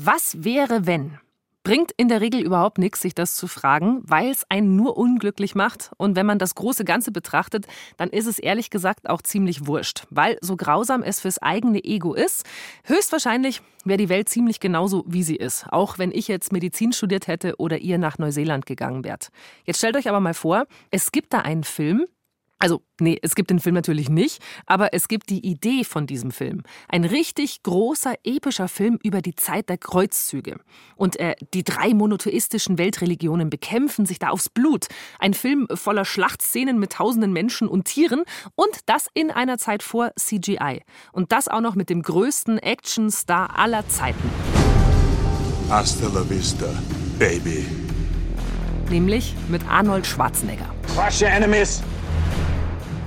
Was wäre, wenn? Bringt in der Regel überhaupt nichts, sich das zu fragen, weil es einen nur unglücklich macht. Und wenn man das große Ganze betrachtet, dann ist es ehrlich gesagt auch ziemlich wurscht. Weil so grausam es fürs eigene Ego ist, höchstwahrscheinlich wäre die Welt ziemlich genauso, wie sie ist. Auch wenn ich jetzt Medizin studiert hätte oder ihr nach Neuseeland gegangen wärt. Jetzt stellt euch aber mal vor, es gibt da einen Film, also, nee, es gibt den Film natürlich nicht, aber es gibt die Idee von diesem Film. Ein richtig großer, epischer Film über die Zeit der Kreuzzüge. Und äh, die drei monotheistischen Weltreligionen bekämpfen sich da aufs Blut. Ein Film voller Schlachtszenen mit tausenden Menschen und Tieren und das in einer Zeit vor CGI. Und das auch noch mit dem größten Actionstar aller Zeiten. Hasta la vista, baby. Nämlich mit Arnold Schwarzenegger. Crush your enemies.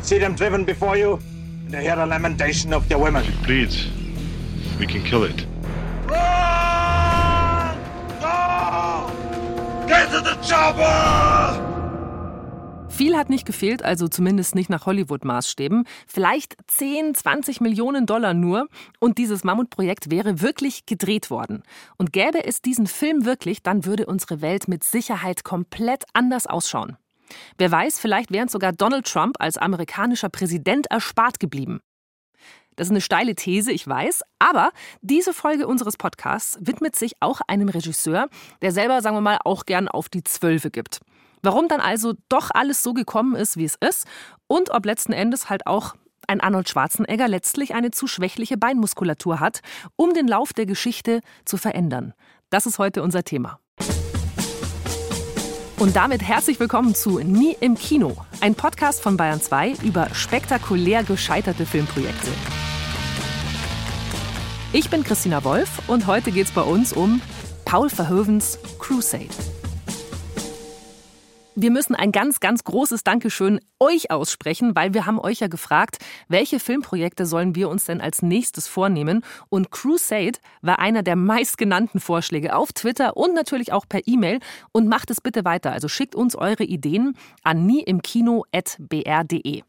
See them driven before you, and hear the lamentation of their women. If it bleeds, we can kill it. Run! Go! Get to the chopper! Viel hat nicht gefehlt, also zumindest nicht nach Hollywood-Maßstäben. Vielleicht 10, 20 Millionen Dollar nur. Und dieses Mammutprojekt wäre wirklich gedreht worden. Und gäbe es diesen Film wirklich, dann würde unsere Welt mit Sicherheit komplett anders ausschauen. Wer weiß, vielleicht wäre sogar Donald Trump als amerikanischer Präsident erspart geblieben. Das ist eine steile These, ich weiß, aber diese Folge unseres Podcasts widmet sich auch einem Regisseur, der selber, sagen wir mal, auch gern auf die Zwölfe gibt. Warum dann also doch alles so gekommen ist, wie es ist und ob letzten Endes halt auch ein Arnold Schwarzenegger letztlich eine zu schwächliche Beinmuskulatur hat, um den Lauf der Geschichte zu verändern. Das ist heute unser Thema. Und damit herzlich willkommen zu Nie im Kino, ein Podcast von Bayern 2 über spektakulär gescheiterte Filmprojekte. Ich bin Christina Wolf und heute geht es bei uns um Paul Verhoevens Crusade. Wir müssen ein ganz, ganz großes Dankeschön euch aussprechen, weil wir haben euch ja gefragt, welche Filmprojekte sollen wir uns denn als nächstes vornehmen? Und Crusade war einer der meistgenannten Vorschläge auf Twitter und natürlich auch per E-Mail. Und macht es bitte weiter. Also schickt uns eure Ideen an nieimkino.br.de.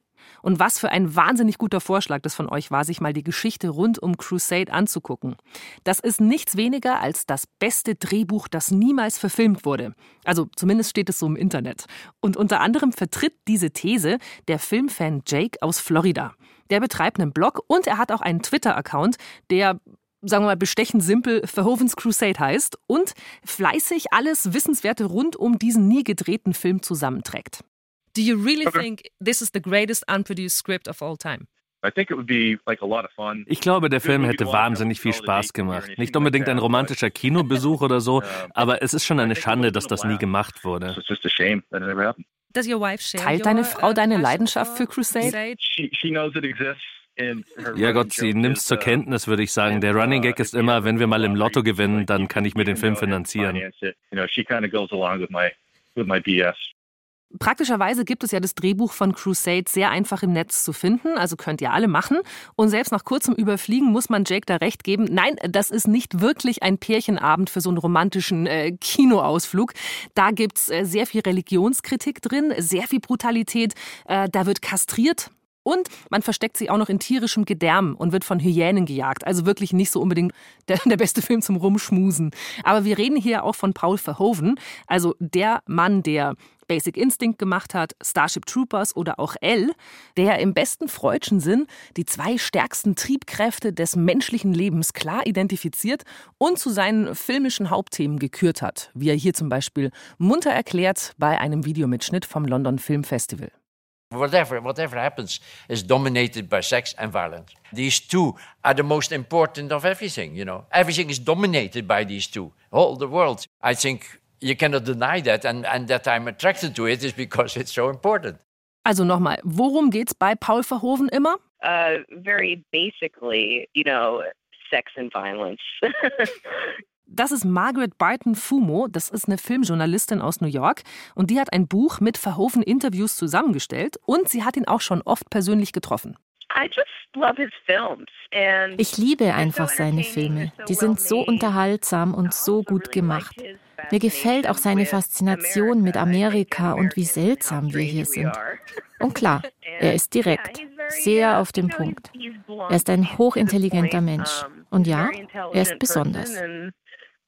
Und was für ein wahnsinnig guter Vorschlag das von euch war, sich mal die Geschichte rund um Crusade anzugucken. Das ist nichts weniger als das beste Drehbuch, das niemals verfilmt wurde. Also zumindest steht es so im Internet. Und unter anderem vertritt diese These der Filmfan Jake aus Florida. Der betreibt einen Blog und er hat auch einen Twitter-Account, der sagen wir mal, bestechend simpel Verhovens Crusade heißt und fleißig alles Wissenswerte rund um diesen nie gedrehten Film zusammenträgt. Do you really okay. think this is the greatest unproduced script of all time? Ich glaube, der Film hätte wahnsinnig viel Spaß gemacht. Nicht unbedingt ein romantischer Kinobesuch oder so, aber es ist schon eine Schande, dass das nie gemacht wurde. Teilt deine Frau deine Leidenschaft für Crusade? Ja Gott, sie nimmt es zur uh, Kenntnis, würde ich sagen. Der Running Gag ist immer, wenn wir mal im Lotto gewinnen, dann kann ich mir den Film finanzieren. Praktischerweise gibt es ja das Drehbuch von Crusade sehr einfach im Netz zu finden, also könnt ihr alle machen. Und selbst nach kurzem Überfliegen muss man Jake da recht geben. Nein, das ist nicht wirklich ein Pärchenabend für so einen romantischen äh, Kinoausflug. Da gibt's äh, sehr viel Religionskritik drin, sehr viel Brutalität. Äh, da wird kastriert, und man versteckt sich auch noch in tierischem Gedärm und wird von Hyänen gejagt. Also wirklich nicht so unbedingt der, der, beste Film zum Rumschmusen. Aber wir reden hier auch von Paul Verhoeven, also der Mann, der Basic Instinct gemacht hat, Starship Troopers oder auch L, der im besten freudschen Sinn die zwei stärksten Triebkräfte des menschlichen Lebens klar identifiziert und zu seinen filmischen Hauptthemen gekürt hat, wie er hier zum Beispiel munter erklärt bei einem Videomitschnitt vom London Film Festival. Whatever, whatever happens is dominated by sex and violence. These two are the most important of everything, you know. Everything is dominated by these two. All the world. I think you cannot deny that, and, and that I'm attracted to it is because it's so important. Also nochmal, worum geht's bei Paul Verhoeven immer? Uh, very basically, you know, sex and violence. Das ist Margaret Barton Fumo, das ist eine Filmjournalistin aus New York und die hat ein Buch mit Verhoeven Interviews zusammengestellt und sie hat ihn auch schon oft persönlich getroffen. Ich liebe einfach seine Filme. Die sind so unterhaltsam und so gut gemacht. Mir gefällt auch seine Faszination mit Amerika und wie seltsam wir hier sind. Und klar, er ist direkt, sehr auf den Punkt. Er ist ein hochintelligenter Mensch. Und ja, er ist besonders.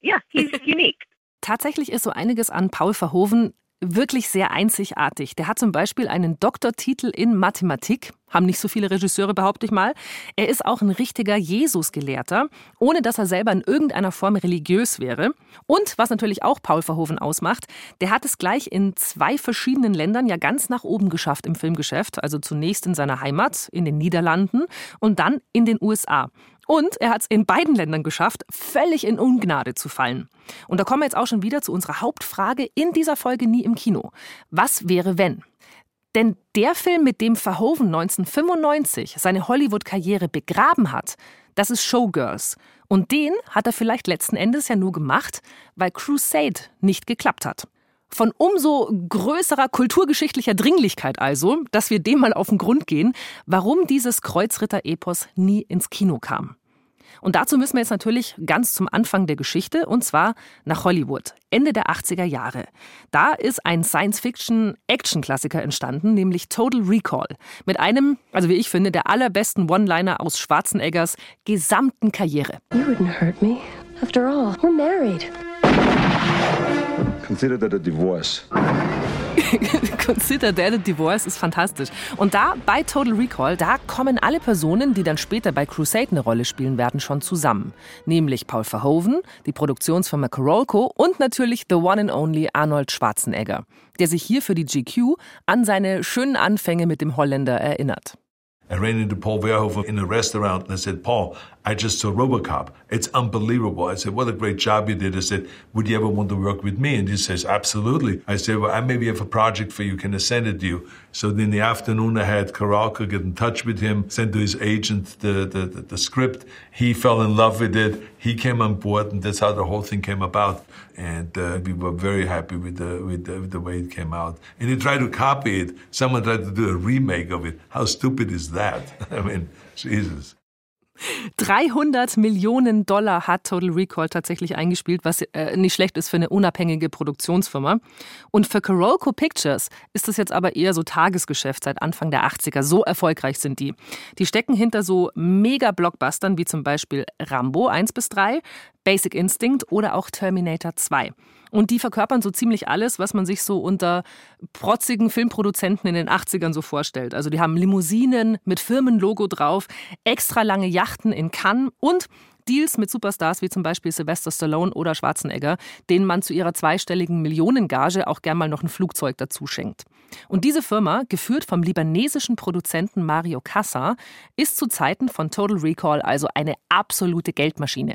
Yeah, he's unique. Tatsächlich ist so einiges an Paul Verhoeven wirklich sehr einzigartig. Der hat zum Beispiel einen Doktortitel in Mathematik, haben nicht so viele Regisseure, behaupte ich mal. Er ist auch ein richtiger Jesusgelehrter, ohne dass er selber in irgendeiner Form religiös wäre. Und was natürlich auch Paul Verhoeven ausmacht, der hat es gleich in zwei verschiedenen Ländern ja ganz nach oben geschafft im Filmgeschäft. Also zunächst in seiner Heimat, in den Niederlanden und dann in den USA. Und er hat es in beiden Ländern geschafft, völlig in Ungnade zu fallen. Und da kommen wir jetzt auch schon wieder zu unserer Hauptfrage in dieser Folge nie im Kino. Was wäre wenn? Denn der Film, mit dem Verhoeven 1995 seine Hollywood-Karriere begraben hat, das ist Showgirls. Und den hat er vielleicht letzten Endes ja nur gemacht, weil Crusade nicht geklappt hat. Von umso größerer kulturgeschichtlicher Dringlichkeit also, dass wir dem mal auf den Grund gehen, warum dieses Kreuzritter-Epos nie ins Kino kam. Und dazu müssen wir jetzt natürlich ganz zum Anfang der Geschichte, und zwar nach Hollywood, Ende der 80er Jahre. Da ist ein Science-Fiction-Action-Klassiker entstanden, nämlich Total Recall, mit einem, also wie ich finde, der allerbesten One-Liner aus Schwarzeneggers gesamten Karriere. You wouldn't hurt me. After all, we're married. Consider that a divorce. Consider that a divorce ist fantastisch. Und da bei Total Recall, da kommen alle Personen, die dann später bei Crusade eine Rolle spielen werden, schon zusammen. Nämlich Paul Verhoeven, die Produktionsfirma Carolco und natürlich the one and only Arnold Schwarzenegger, der sich hier für die GQ an seine schönen Anfänge mit dem Holländer erinnert. I ran into Paul Verhoeven in a restaurant and I said, Paul, I just saw Robocop. It's unbelievable. I said, what a great job you did. I said, would you ever want to work with me? And he says, absolutely. I said, well, I maybe have a project for you. Can I send it to you? So in the afternoon, I had Karalka get in touch with him, send to his agent the, the, the, the script. He fell in love with it. He came on board, and that's how the whole thing came about. And uh, we were very happy with the, with the, with the way it came out. And he tried to copy it. Someone tried to do a remake of it. How stupid is that? I mean, Jesus. 300 Millionen Dollar hat Total Recall tatsächlich eingespielt, was äh, nicht schlecht ist für eine unabhängige Produktionsfirma. Und für Carolco Pictures ist das jetzt aber eher so Tagesgeschäft seit Anfang der 80er. So erfolgreich sind die. Die stecken hinter so Mega-Blockbustern wie zum Beispiel Rambo 1 bis 3, Basic Instinct oder auch Terminator 2. Und die verkörpern so ziemlich alles, was man sich so unter protzigen Filmproduzenten in den 80ern so vorstellt. Also die haben Limousinen mit Firmenlogo drauf, extra lange Yachten in Cannes und Deals mit Superstars wie zum Beispiel Sylvester Stallone oder Schwarzenegger, denen man zu ihrer zweistelligen Millionengage auch gern mal noch ein Flugzeug dazu schenkt. Und diese Firma, geführt vom libanesischen Produzenten Mario Cassa, ist zu Zeiten von Total Recall also eine absolute Geldmaschine.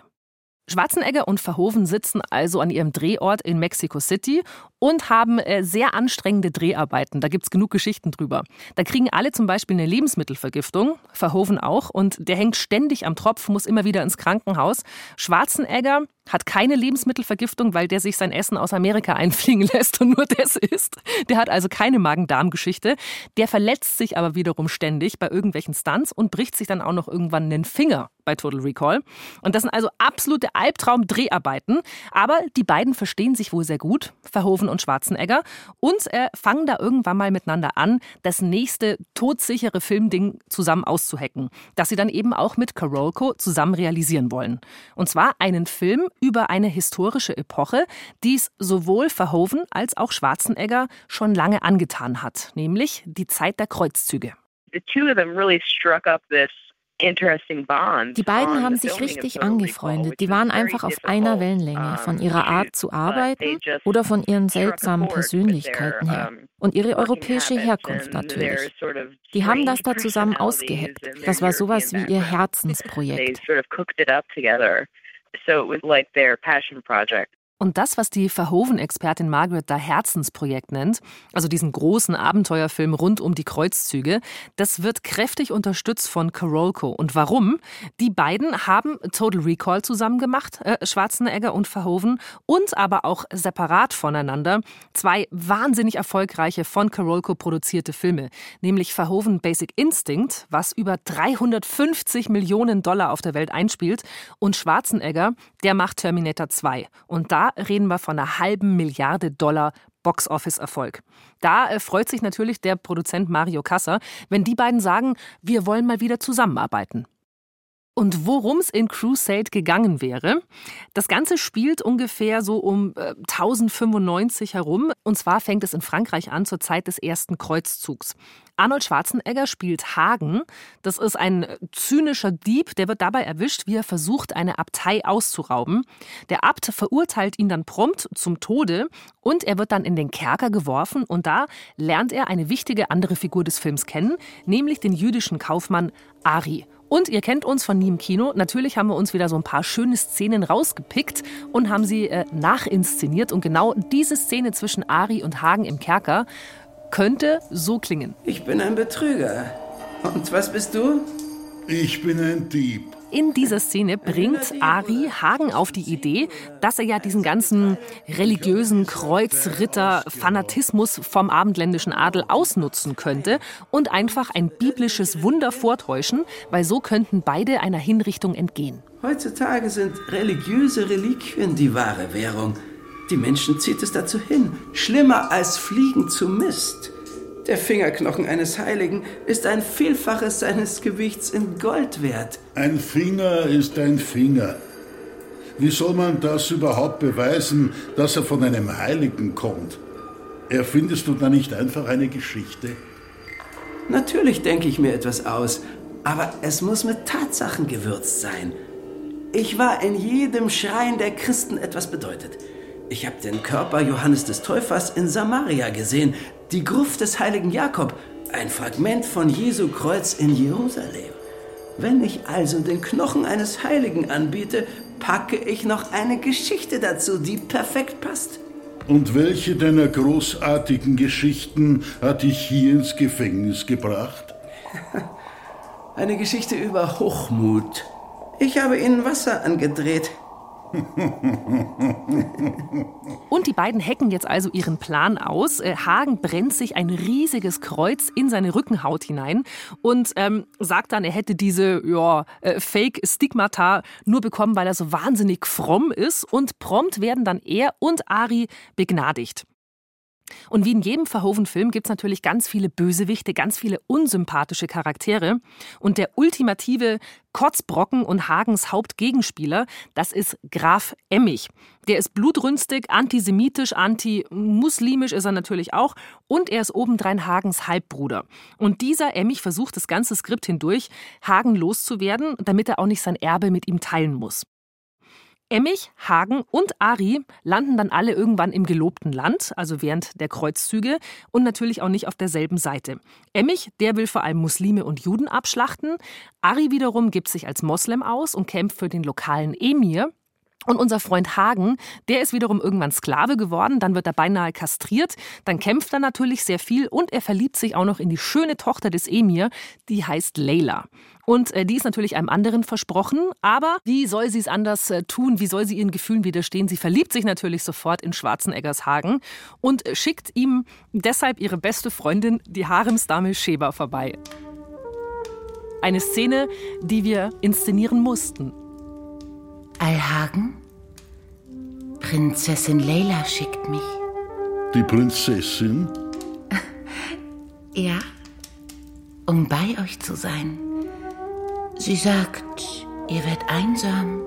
Schwarzenegger und Verhoeven sitzen also an ihrem Drehort in Mexico City und haben äh, sehr anstrengende Dreharbeiten. Da gibt es genug Geschichten drüber. Da kriegen alle zum Beispiel eine Lebensmittelvergiftung, Verhoeven auch, und der hängt ständig am Tropf, muss immer wieder ins Krankenhaus. Schwarzenegger hat keine Lebensmittelvergiftung, weil der sich sein Essen aus Amerika einfliegen lässt und nur das isst. Der hat also keine Magen-Darm-Geschichte. Der verletzt sich aber wiederum ständig bei irgendwelchen Stunts und bricht sich dann auch noch irgendwann einen Finger bei Total Recall. Und das sind also absolute Albtraum-Dreharbeiten. Aber die beiden verstehen sich wohl sehr gut, Verhoeven und Schwarzenegger, und äh, fangen da irgendwann mal miteinander an, das nächste todsichere Filmding zusammen auszuhacken, das sie dann eben auch mit Carolco zusammen realisieren wollen. Und zwar einen Film über eine historische Epoche, die es sowohl Verhoeven als auch Schwarzenegger schon lange angetan hat, nämlich die Zeit der Kreuzzüge. The two of them really struck up this die beiden haben sich richtig angefreundet. Die waren einfach auf einer Wellenlänge, von ihrer Art zu arbeiten oder von ihren seltsamen Persönlichkeiten her. Und ihre europäische Herkunft natürlich. Die haben das da zusammen ausgeheckt. Das war sowas wie ihr Herzensprojekt. So it was like their passion project. Und das, was die Verhoeven-Expertin Margaret da Herzensprojekt nennt, also diesen großen Abenteuerfilm rund um die Kreuzzüge, das wird kräftig unterstützt von Carolco. Und warum? Die beiden haben Total Recall zusammen gemacht, äh, Schwarzenegger und Verhoeven, und aber auch separat voneinander zwei wahnsinnig erfolgreiche von Carolco produzierte Filme, nämlich Verhoeven Basic Instinct, was über 350 Millionen Dollar auf der Welt einspielt, und Schwarzenegger, der macht Terminator 2. Und da reden wir von einer halben Milliarde Dollar Box-Office-Erfolg. Da äh, freut sich natürlich der Produzent Mario Kassa, wenn die beiden sagen, wir wollen mal wieder zusammenarbeiten. Und worum es in Crusade gegangen wäre, das Ganze spielt ungefähr so um äh, 1095 herum. Und zwar fängt es in Frankreich an zur Zeit des ersten Kreuzzugs. Arnold Schwarzenegger spielt Hagen. Das ist ein zynischer Dieb, der wird dabei erwischt, wie er versucht, eine Abtei auszurauben. Der Abt verurteilt ihn dann prompt zum Tode und er wird dann in den Kerker geworfen und da lernt er eine wichtige andere Figur des Films kennen, nämlich den jüdischen Kaufmann Ari. Und ihr kennt uns von Nie im Kino. Natürlich haben wir uns wieder so ein paar schöne Szenen rausgepickt und haben sie äh, nachinszeniert. Und genau diese Szene zwischen Ari und Hagen im Kerker könnte so klingen. Ich bin ein Betrüger. Und was bist du? Ich bin ein Dieb. In dieser Szene bringt Ari Hagen auf die Idee, dass er ja diesen ganzen religiösen Kreuzritter-Fanatismus vom abendländischen Adel ausnutzen könnte und einfach ein biblisches Wunder vortäuschen, weil so könnten beide einer Hinrichtung entgehen. Heutzutage sind religiöse Reliquien die wahre Währung. Die Menschen zieht es dazu hin. Schlimmer als Fliegen zu Mist. Der Fingerknochen eines Heiligen ist ein Vielfaches seines Gewichts in Gold wert. Ein Finger ist ein Finger. Wie soll man das überhaupt beweisen, dass er von einem Heiligen kommt? Erfindest du da nicht einfach eine Geschichte? Natürlich denke ich mir etwas aus, aber es muss mit Tatsachen gewürzt sein. Ich war in jedem Schrein der Christen etwas bedeutet. Ich habe den Körper Johannes des Täufers in Samaria gesehen, die Gruft des heiligen Jakob, ein Fragment von Jesu Kreuz in Jerusalem. Wenn ich also den Knochen eines Heiligen anbiete, packe ich noch eine Geschichte dazu, die perfekt passt. Und welche deiner großartigen Geschichten hat dich hier ins Gefängnis gebracht? Eine Geschichte über Hochmut. Ich habe ihnen Wasser angedreht. Und die beiden hacken jetzt also ihren Plan aus. Äh, Hagen brennt sich ein riesiges Kreuz in seine Rückenhaut hinein und ähm, sagt dann, er hätte diese ja, äh, Fake-Stigmata nur bekommen, weil er so wahnsinnig fromm ist. Und prompt werden dann er und Ari begnadigt. Und wie in jedem Verhoeven-Film gibt es natürlich ganz viele Bösewichte, ganz viele unsympathische Charaktere. Und der ultimative Kotzbrocken und Hagens Hauptgegenspieler, das ist Graf Emmich. Der ist blutrünstig, antisemitisch, anti-muslimisch ist er natürlich auch. Und er ist obendrein Hagens Halbbruder. Und dieser Emmich versucht das ganze Skript hindurch, Hagen loszuwerden, damit er auch nicht sein Erbe mit ihm teilen muss. Emmich, Hagen und Ari landen dann alle irgendwann im gelobten Land, also während der Kreuzzüge und natürlich auch nicht auf derselben Seite. Emmich, der will vor allem Muslime und Juden abschlachten. Ari wiederum gibt sich als Moslem aus und kämpft für den lokalen Emir. Und unser Freund Hagen, der ist wiederum irgendwann Sklave geworden, dann wird er beinahe kastriert, dann kämpft er natürlich sehr viel und er verliebt sich auch noch in die schöne Tochter des Emir, die heißt Leila. Und äh, die ist natürlich einem anderen versprochen, aber wie soll sie es anders äh, tun? Wie soll sie ihren Gefühlen widerstehen? Sie verliebt sich natürlich sofort in Schwarzeneggers Hagen und äh, schickt ihm deshalb ihre beste Freundin, die Haremsdame Sheba, vorbei. Eine Szene, die wir inszenieren mussten. Alhagen? Prinzessin Leila schickt mich. Die Prinzessin? ja, um bei euch zu sein. Sie sagt, ihr werdet einsam,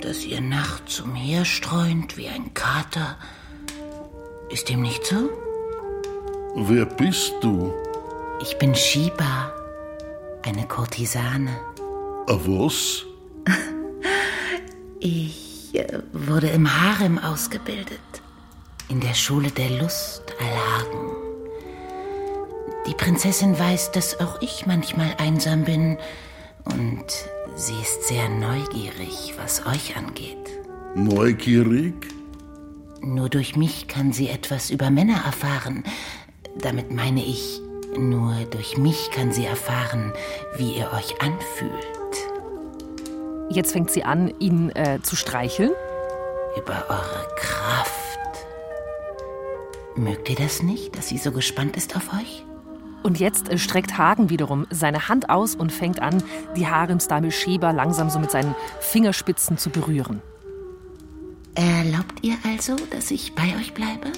dass ihr nachts umherstreunt wie ein Kater. Ist dem nicht so? Wer bist du? Ich bin Shiba, eine Kurtisane. A was? Ich äh, wurde im Harem ausgebildet. In der Schule der Lust, Alhagen. Die Prinzessin weiß, dass auch ich manchmal einsam bin. Und sie ist sehr neugierig, was euch angeht. Neugierig? Nur durch mich kann sie etwas über Männer erfahren. Damit meine ich, nur durch mich kann sie erfahren, wie ihr euch anfühlt. Jetzt fängt sie an, ihn äh, zu streicheln. Über eure Kraft. Mögt ihr das nicht, dass sie so gespannt ist auf euch? Und jetzt äh, streckt Hagen wiederum seine Hand aus und fängt an, die Haremsdame Sheba langsam so mit seinen Fingerspitzen zu berühren. Erlaubt ihr also, dass ich bei euch bleibe?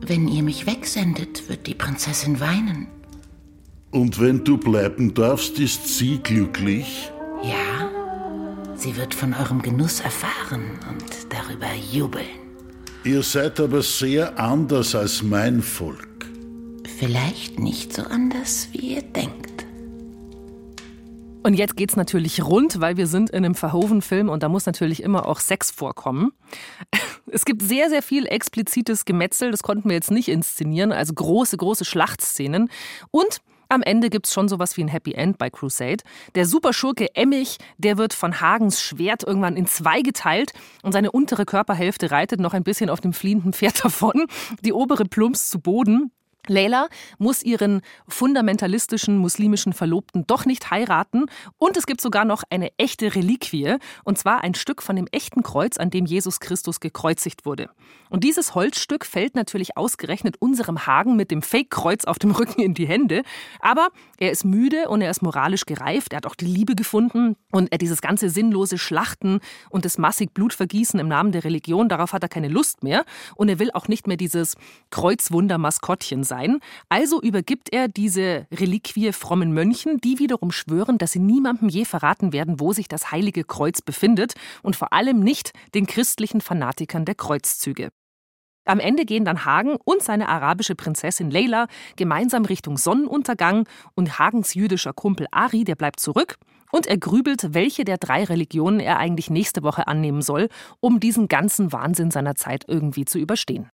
Wenn ihr mich wegsendet, wird die Prinzessin weinen. Und wenn du bleiben darfst, ist sie glücklich? Ja, sie wird von eurem Genuss erfahren und darüber jubeln. Ihr seid aber sehr anders als mein Volk. Vielleicht nicht so anders, wie ihr denkt. Und jetzt geht's natürlich rund, weil wir sind in einem Verhoeven-Film und da muss natürlich immer auch Sex vorkommen. Es gibt sehr, sehr viel explizites Gemetzel, das konnten wir jetzt nicht inszenieren, also große, große Schlachtszenen. Und am Ende gibt's schon sowas wie ein Happy End bei Crusade. Der Superschurke Emmich, der wird von Hagens Schwert irgendwann in zwei geteilt und seine untere Körperhälfte reitet noch ein bisschen auf dem fliehenden Pferd davon. Die obere plumpst zu Boden. Leila muss ihren fundamentalistischen muslimischen Verlobten doch nicht heiraten. Und es gibt sogar noch eine echte Reliquie und zwar ein Stück von dem echten Kreuz, an dem Jesus Christus gekreuzigt wurde. Und dieses Holzstück fällt natürlich ausgerechnet unserem Hagen mit dem Fake-Kreuz auf dem Rücken in die Hände, aber er ist müde und er ist moralisch gereift, er hat auch die Liebe gefunden und er dieses ganze sinnlose Schlachten und das massig Blutvergießen im Namen der Religion, darauf hat er keine Lust mehr. Und er will auch nicht mehr dieses Kreuzwunder-Maskottchen sein. Also übergibt er diese Reliquie frommen Mönchen, die wiederum schwören, dass sie niemandem je verraten werden, wo sich das heilige Kreuz befindet und vor allem nicht den christlichen Fanatikern der Kreuzzüge. Am Ende gehen dann Hagen und seine arabische Prinzessin Leila gemeinsam Richtung Sonnenuntergang und Hagens jüdischer Kumpel Ari, der bleibt zurück und er grübelt, welche der drei Religionen er eigentlich nächste Woche annehmen soll, um diesen ganzen Wahnsinn seiner Zeit irgendwie zu überstehen.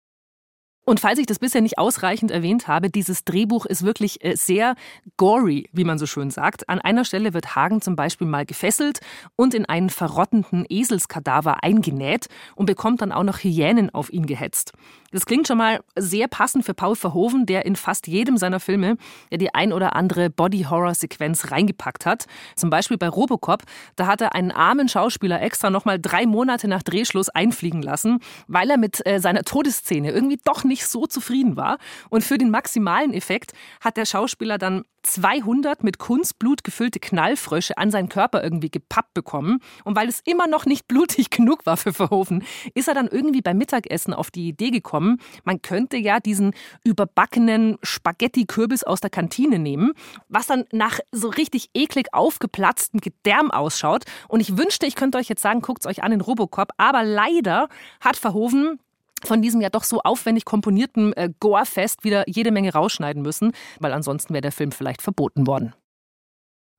Und falls ich das bisher nicht ausreichend erwähnt habe, dieses Drehbuch ist wirklich äh, sehr gory, wie man so schön sagt. An einer Stelle wird Hagen zum Beispiel mal gefesselt und in einen verrottenden Eselskadaver eingenäht und bekommt dann auch noch Hyänen auf ihn gehetzt. Das klingt schon mal sehr passend für Paul Verhoeven, der in fast jedem seiner Filme ja die ein oder andere Body-Horror-Sequenz reingepackt hat. Zum Beispiel bei Robocop, da hat er einen armen Schauspieler extra noch mal drei Monate nach Drehschluss einfliegen lassen, weil er mit äh, seiner Todesszene irgendwie doch nicht so zufrieden war. Und für den maximalen Effekt hat der Schauspieler dann 200 mit Kunstblut gefüllte Knallfrösche an seinen Körper irgendwie gepappt bekommen. Und weil es immer noch nicht blutig genug war für Verhoeven, ist er dann irgendwie beim Mittagessen auf die Idee gekommen, man könnte ja diesen überbackenen Spaghetti-Kürbis aus der Kantine nehmen, was dann nach so richtig eklig aufgeplatztem Gedärm ausschaut. Und ich wünschte, ich könnte euch jetzt sagen, guckt es euch an in Robocop. Aber leider hat Verhoeven von diesem ja doch so aufwendig komponierten äh, Gore-Fest wieder jede Menge rausschneiden müssen, weil ansonsten wäre der Film vielleicht verboten worden.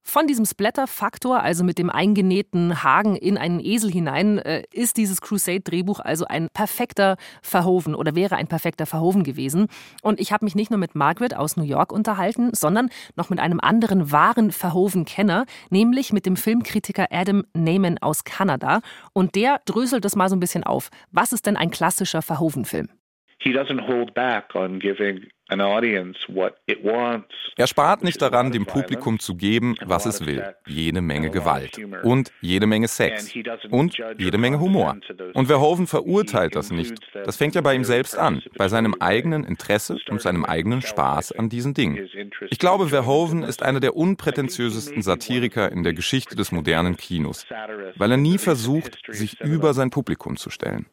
Von diesem Splatter-Faktor, also mit dem eingenähten Hagen in einen Esel hinein, äh, ist dieses Crusade-Drehbuch also ein perfekter Verhoven oder wäre ein perfekter Verhoven gewesen. Und ich habe mich nicht nur mit Margaret aus New York unterhalten, sondern noch mit einem anderen wahren Verhoven-Kenner, nämlich mit dem Filmkritiker Adam Neyman aus Kanada. Und der dröselt das mal so ein bisschen auf. Was ist denn ein klassischer Verhoven-Film? He doesn't hold back on giving er spart nicht daran, dem Publikum zu geben, was es will. Jede Menge Gewalt und jede Menge Sex und jede Menge Humor. Und Verhoeven verurteilt das nicht. Das fängt ja bei ihm selbst an, bei seinem eigenen Interesse und seinem eigenen Spaß an diesen Dingen. Ich glaube, Verhoeven ist einer der unprätentiösesten Satiriker in der Geschichte des modernen Kinos, weil er nie versucht, sich über sein Publikum zu stellen.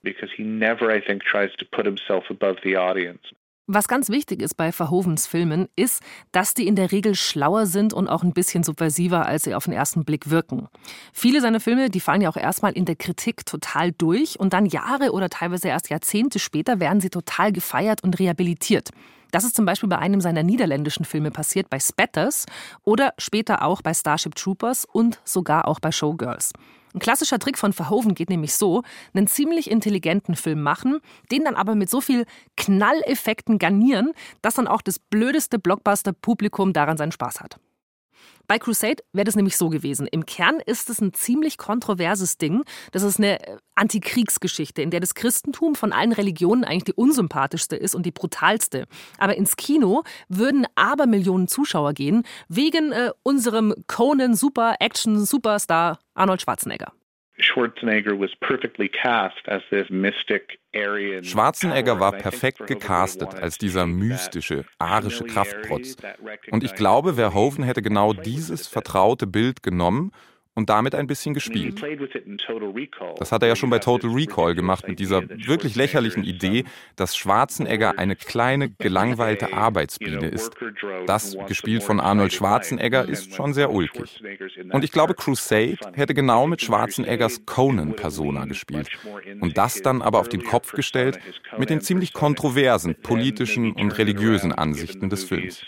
Was ganz wichtig ist bei Verhovens Filmen, ist, dass die in der Regel schlauer sind und auch ein bisschen subversiver, als sie auf den ersten Blick wirken. Viele seiner Filme, die fallen ja auch erstmal in der Kritik total durch und dann Jahre oder teilweise erst Jahrzehnte später werden sie total gefeiert und rehabilitiert. Das ist zum Beispiel bei einem seiner niederländischen Filme passiert, bei Spatters oder später auch bei Starship Troopers und sogar auch bei Showgirls. Ein klassischer Trick von Verhoeven geht nämlich so, einen ziemlich intelligenten Film machen, den dann aber mit so viel Knalleffekten garnieren, dass dann auch das blödeste Blockbuster-Publikum daran seinen Spaß hat. Bei Crusade wäre das nämlich so gewesen. Im Kern ist es ein ziemlich kontroverses Ding. Das ist eine äh, Antikriegsgeschichte, in der das Christentum von allen Religionen eigentlich die unsympathischste ist und die brutalste. Aber ins Kino würden Abermillionen Zuschauer gehen wegen äh, unserem Conan Super Action Superstar Arnold Schwarzenegger. Schwarzenegger was perfectly cast as this mystic Schwarzenegger war perfekt gecastet als dieser mystische, arische Kraftprotz. Und ich glaube, Verhoeven hätte genau dieses vertraute Bild genommen und damit ein bisschen gespielt. Das hat er ja schon bei Total Recall gemacht mit dieser wirklich lächerlichen Idee, dass Schwarzenegger eine kleine, gelangweilte Arbeitsbiene ist. Das, gespielt von Arnold Schwarzenegger, ist schon sehr ulkig. Und ich glaube, Crusade hätte genau mit Schwarzeneggers Conan-Persona gespielt. Und das dann aber auf den Kopf gestellt mit den ziemlich kontroversen politischen und religiösen Ansichten des Films.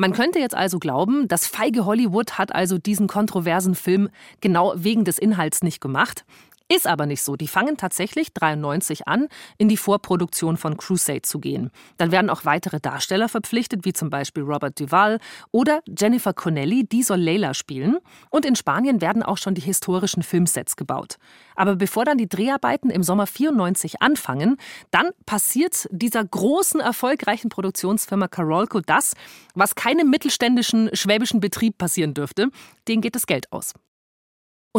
Man könnte jetzt also glauben, das feige Hollywood hat also diesen kontroversen Film genau wegen des Inhalts nicht gemacht. Ist aber nicht so. Die fangen tatsächlich 93 an, in die Vorproduktion von Crusade zu gehen. Dann werden auch weitere Darsteller verpflichtet, wie zum Beispiel Robert Duval oder Jennifer Connelly, die soll Layla spielen. Und in Spanien werden auch schon die historischen Filmsets gebaut. Aber bevor dann die Dreharbeiten im Sommer 94 anfangen, dann passiert dieser großen, erfolgreichen Produktionsfirma Carolco das, was keinem mittelständischen schwäbischen Betrieb passieren dürfte. Denen geht das Geld aus.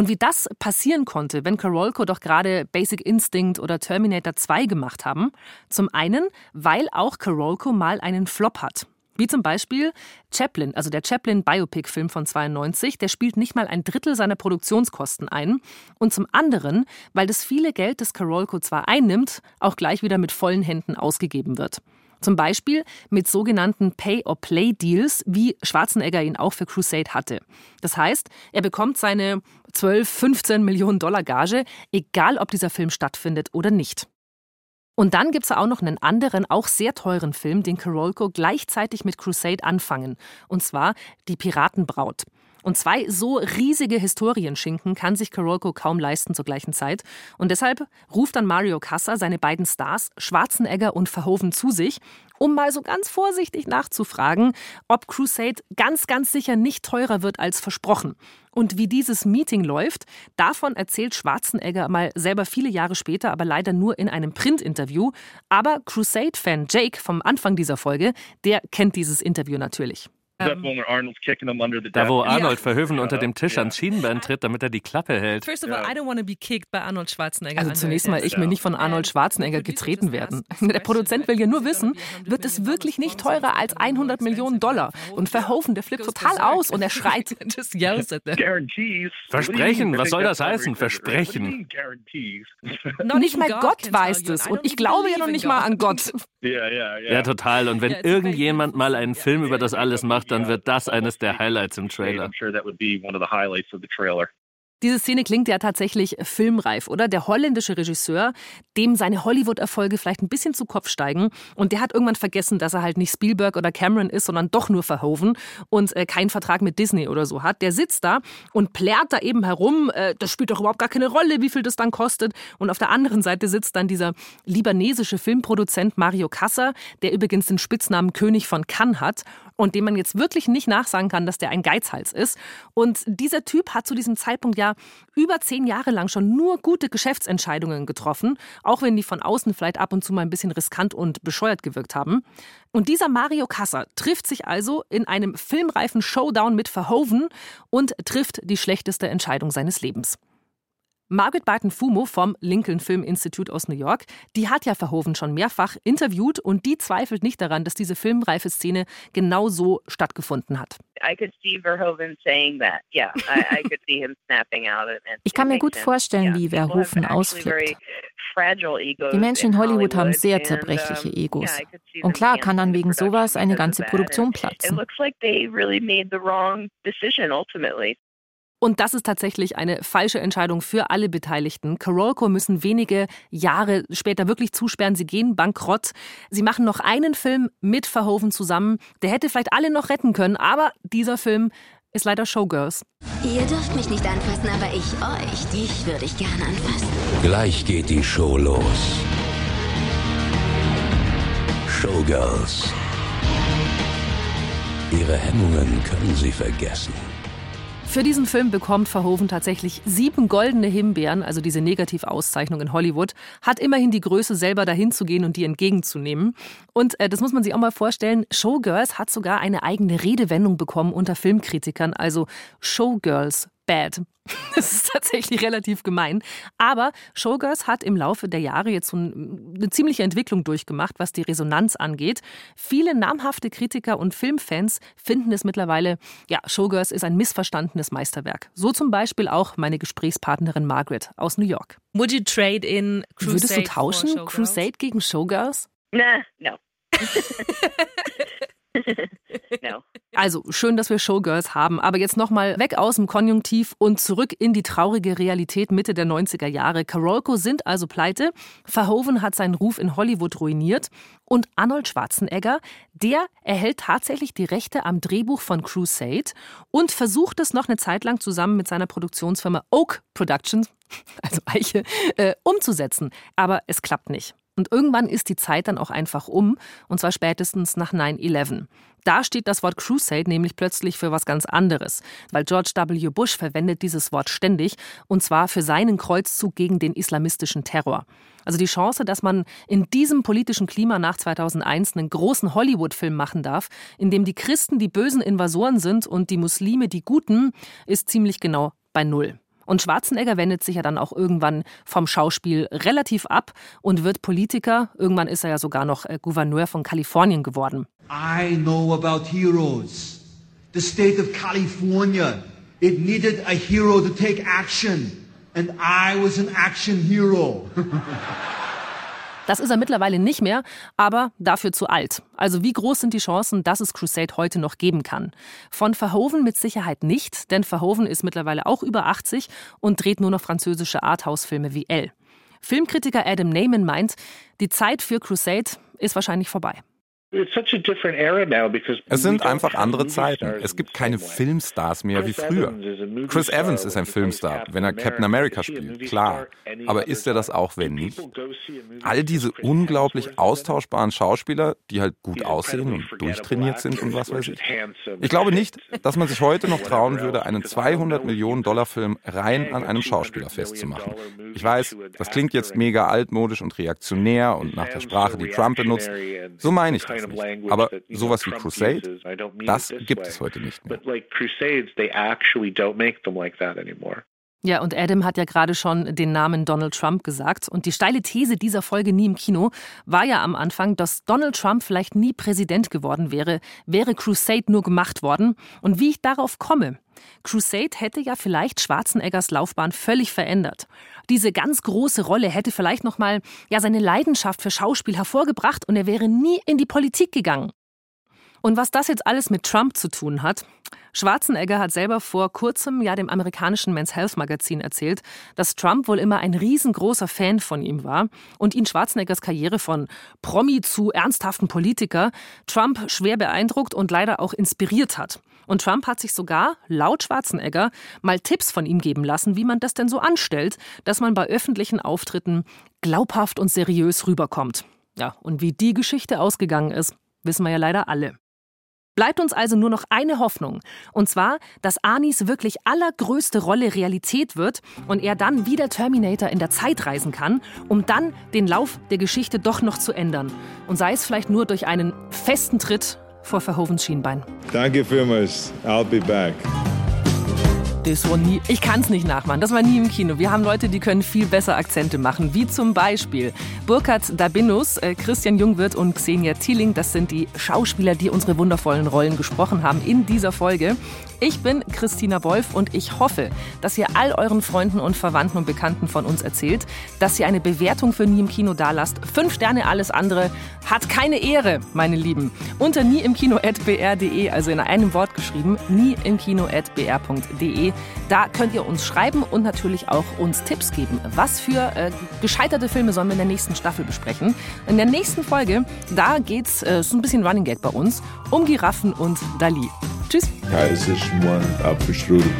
Und wie das passieren konnte, wenn Carolco doch gerade Basic Instinct oder Terminator 2 gemacht haben? Zum einen, weil auch Carolco mal einen Flop hat. Wie zum Beispiel Chaplin, also der Chaplin Biopic-Film von 92, der spielt nicht mal ein Drittel seiner Produktionskosten ein. Und zum anderen, weil das viele Geld, das Carolco zwar einnimmt, auch gleich wieder mit vollen Händen ausgegeben wird. Zum Beispiel mit sogenannten Pay-or-Play-Deals, wie Schwarzenegger ihn auch für Crusade hatte. Das heißt, er bekommt seine 12, 15 Millionen Dollar Gage, egal ob dieser Film stattfindet oder nicht. Und dann gibt es auch noch einen anderen, auch sehr teuren Film, den Carolco gleichzeitig mit Crusade anfangen. Und zwar Die Piratenbraut. Und zwei so riesige Historienschinken kann sich Carolco kaum leisten zur gleichen Zeit. Und deshalb ruft dann Mario Kassa seine beiden Stars, Schwarzenegger und Verhoeven, zu sich, um mal so ganz vorsichtig nachzufragen, ob Crusade ganz, ganz sicher nicht teurer wird als versprochen. Und wie dieses Meeting läuft, davon erzählt Schwarzenegger mal selber viele Jahre später, aber leider nur in einem Printinterview. Aber Crusade-Fan Jake vom Anfang dieser Folge, der kennt dieses Interview natürlich. Ähm, da, wo Arnold ja. Verhöven unter dem Tisch ans Schienenbein tritt, damit er die Klappe hält. First of all, I don't want to be kicked by Arnold Schwarzenegger. Also zunächst mal, ich will nicht von Arnold Schwarzenegger getreten werden. Der Produzent will ja nur wissen, wird es wirklich nicht teurer als 100 Millionen Dollar? Und Verhoeven, der flippt total aus und er schreit. Versprechen, was soll das heißen? Versprechen. Nicht mal Gott weiß es und ich glaube ja noch nicht mal an Gott. Ja, total. Und wenn irgendjemand mal einen Film über das alles macht, dann wird das eines der Highlights im Trailer. Diese Szene klingt ja tatsächlich filmreif, oder? Der holländische Regisseur, dem seine Hollywood-Erfolge vielleicht ein bisschen zu Kopf steigen und der hat irgendwann vergessen, dass er halt nicht Spielberg oder Cameron ist, sondern doch nur Verhoeven und äh, keinen Vertrag mit Disney oder so hat. Der sitzt da und plärt da eben herum, äh, das spielt doch überhaupt gar keine Rolle, wie viel das dann kostet. Und auf der anderen Seite sitzt dann dieser libanesische Filmproduzent Mario Kassa, der übrigens den Spitznamen König von Cannes hat und dem man jetzt wirklich nicht nachsagen kann, dass der ein Geizhals ist. Und dieser Typ hat zu diesem Zeitpunkt ja über zehn Jahre lang schon nur gute Geschäftsentscheidungen getroffen, auch wenn die von außen vielleicht ab und zu mal ein bisschen riskant und bescheuert gewirkt haben. Und dieser Mario Kassa trifft sich also in einem filmreifen Showdown mit Verhoeven und trifft die schlechteste Entscheidung seines Lebens. Margaret Barton Fumo vom Lincoln Film Institute aus New York, die hat ja Verhoeven schon mehrfach interviewt und die zweifelt nicht daran, dass diese filmreife Szene genau so stattgefunden hat. Ich kann mir gut vorstellen, wie Verhoeven ausflippt. Die Menschen in Hollywood haben sehr zerbrechliche Egos. Und klar kann dann wegen sowas eine ganze Produktion platzen. Und das ist tatsächlich eine falsche Entscheidung für alle Beteiligten. Carolco müssen wenige Jahre später wirklich zusperren. Sie gehen bankrott. Sie machen noch einen Film mit Verhoeven zusammen. Der hätte vielleicht alle noch retten können, aber dieser Film ist leider Showgirls. Ihr dürft mich nicht anfassen, aber ich euch. Dich würde ich gern anfassen. Gleich geht die Show los. Showgirls. Ihre Hemmungen können Sie vergessen. Für diesen Film bekommt Verhoeven tatsächlich sieben goldene Himbeeren, also diese Negativauszeichnung in Hollywood, hat immerhin die Größe, selber dahin zu gehen und die entgegenzunehmen. Und äh, das muss man sich auch mal vorstellen, Showgirls hat sogar eine eigene Redewendung bekommen unter Filmkritikern, also Showgirls bad. Das ist tatsächlich relativ gemein. Aber Showgirls hat im Laufe der Jahre jetzt so eine ziemliche Entwicklung durchgemacht, was die Resonanz angeht. Viele namhafte Kritiker und Filmfans finden es mittlerweile, ja, Showgirls ist ein missverstandenes Meisterwerk. So zum Beispiel auch meine Gesprächspartnerin Margaret aus New York. Would you trade in Crusade Würdest du tauschen, Crusade gegen Showgirls? Nah, no. no. Also schön, dass wir Showgirls haben, aber jetzt nochmal weg aus dem Konjunktiv und zurück in die traurige Realität Mitte der 90er Jahre. Carolco sind also pleite, Verhoeven hat seinen Ruf in Hollywood ruiniert und Arnold Schwarzenegger, der erhält tatsächlich die Rechte am Drehbuch von Crusade und versucht es noch eine Zeit lang zusammen mit seiner Produktionsfirma Oak Productions, also Eiche, äh, umzusetzen. Aber es klappt nicht. Und irgendwann ist die Zeit dann auch einfach um, und zwar spätestens nach 9-11. Da steht das Wort Crusade nämlich plötzlich für was ganz anderes, weil George W. Bush verwendet dieses Wort ständig, und zwar für seinen Kreuzzug gegen den islamistischen Terror. Also die Chance, dass man in diesem politischen Klima nach 2001 einen großen Hollywood-Film machen darf, in dem die Christen die bösen Invasoren sind und die Muslime die Guten, ist ziemlich genau bei Null. Und Schwarzenegger wendet sich ja dann auch irgendwann vom Schauspiel relativ ab und wird Politiker. Irgendwann ist er ja sogar noch äh, Gouverneur von Kalifornien geworden. I know about heroes. The state of California, it needed a hero to take action. And I was an action hero. Das ist er mittlerweile nicht mehr, aber dafür zu alt. Also wie groß sind die Chancen, dass es Crusade heute noch geben kann? Von Verhoeven mit Sicherheit nicht, denn Verhoeven ist mittlerweile auch über 80 und dreht nur noch französische Arthouse-Filme wie Elle. Filmkritiker Adam Neyman meint, die Zeit für Crusade ist wahrscheinlich vorbei. Es sind einfach andere Zeiten. Es gibt keine Filmstars mehr wie früher. Chris Evans ist ein Filmstar, wenn er Captain America spielt, klar. Aber ist er das auch, wenn nicht? All diese unglaublich austauschbaren Schauspieler, die halt gut aussehen und durchtrainiert sind und was weiß ich. Ich glaube nicht, dass man sich heute noch trauen würde, einen 200 Millionen Dollar Film rein an einem Schauspieler festzumachen. Ich weiß, das klingt jetzt mega altmodisch und reaktionär und nach der Sprache, die Trump benutzt. So meine ich das das nicht. Aber sowas wie Crusade, das gibt es heute nicht mehr. Ja, und Adam hat ja gerade schon den Namen Donald Trump gesagt. Und die steile These dieser Folge nie im Kino war ja am Anfang, dass Donald Trump vielleicht nie Präsident geworden wäre, wäre Crusade nur gemacht worden. Und wie ich darauf komme. Crusade hätte ja vielleicht Schwarzeneggers Laufbahn völlig verändert. Diese ganz große Rolle hätte vielleicht nochmal ja, seine Leidenschaft für Schauspiel hervorgebracht und er wäre nie in die Politik gegangen. Und was das jetzt alles mit Trump zu tun hat, Schwarzenegger hat selber vor kurzem ja dem amerikanischen Men's Health Magazin erzählt, dass Trump wohl immer ein riesengroßer Fan von ihm war und ihn Schwarzeneggers Karriere von Promi zu ernsthaften Politiker Trump schwer beeindruckt und leider auch inspiriert hat. Und Trump hat sich sogar, laut Schwarzenegger, mal Tipps von ihm geben lassen, wie man das denn so anstellt, dass man bei öffentlichen Auftritten glaubhaft und seriös rüberkommt. Ja, und wie die Geschichte ausgegangen ist, wissen wir ja leider alle. Bleibt uns also nur noch eine Hoffnung. Und zwar, dass Anis wirklich allergrößte Rolle Realität wird und er dann wie der Terminator in der Zeit reisen kann, um dann den Lauf der Geschichte doch noch zu ändern. Und sei es vielleicht nur durch einen festen Tritt vor Verhovens Schienbein. Danke vielmals. I'll be back. Das war nie, ich kann es nicht nachmachen. Das war nie im Kino. Wir haben Leute, die können viel besser Akzente machen, wie zum Beispiel Burkhard Dabinus, äh, Christian Jungwirth und Xenia Thieling. Das sind die Schauspieler, die unsere wundervollen Rollen gesprochen haben in dieser Folge. Ich bin Christina Wolf und ich hoffe, dass ihr all euren Freunden und Verwandten und Bekannten von uns erzählt, dass ihr eine Bewertung für Nie im Kino dalasst. Fünf Sterne, alles andere hat keine Ehre, meine Lieben. Unter nieimkino.br.de, also in einem Wort geschrieben, nieimkino.br.de. Da könnt ihr uns schreiben und natürlich auch uns Tipps geben. Was für äh, gescheiterte Filme sollen wir in der nächsten Staffel besprechen? In der nächsten Folge, da geht's, äh, so ein bisschen Running Gag bei uns, um Giraffen und Dali. Tschüss. Kaiserschmarrn, Apfelstrudel.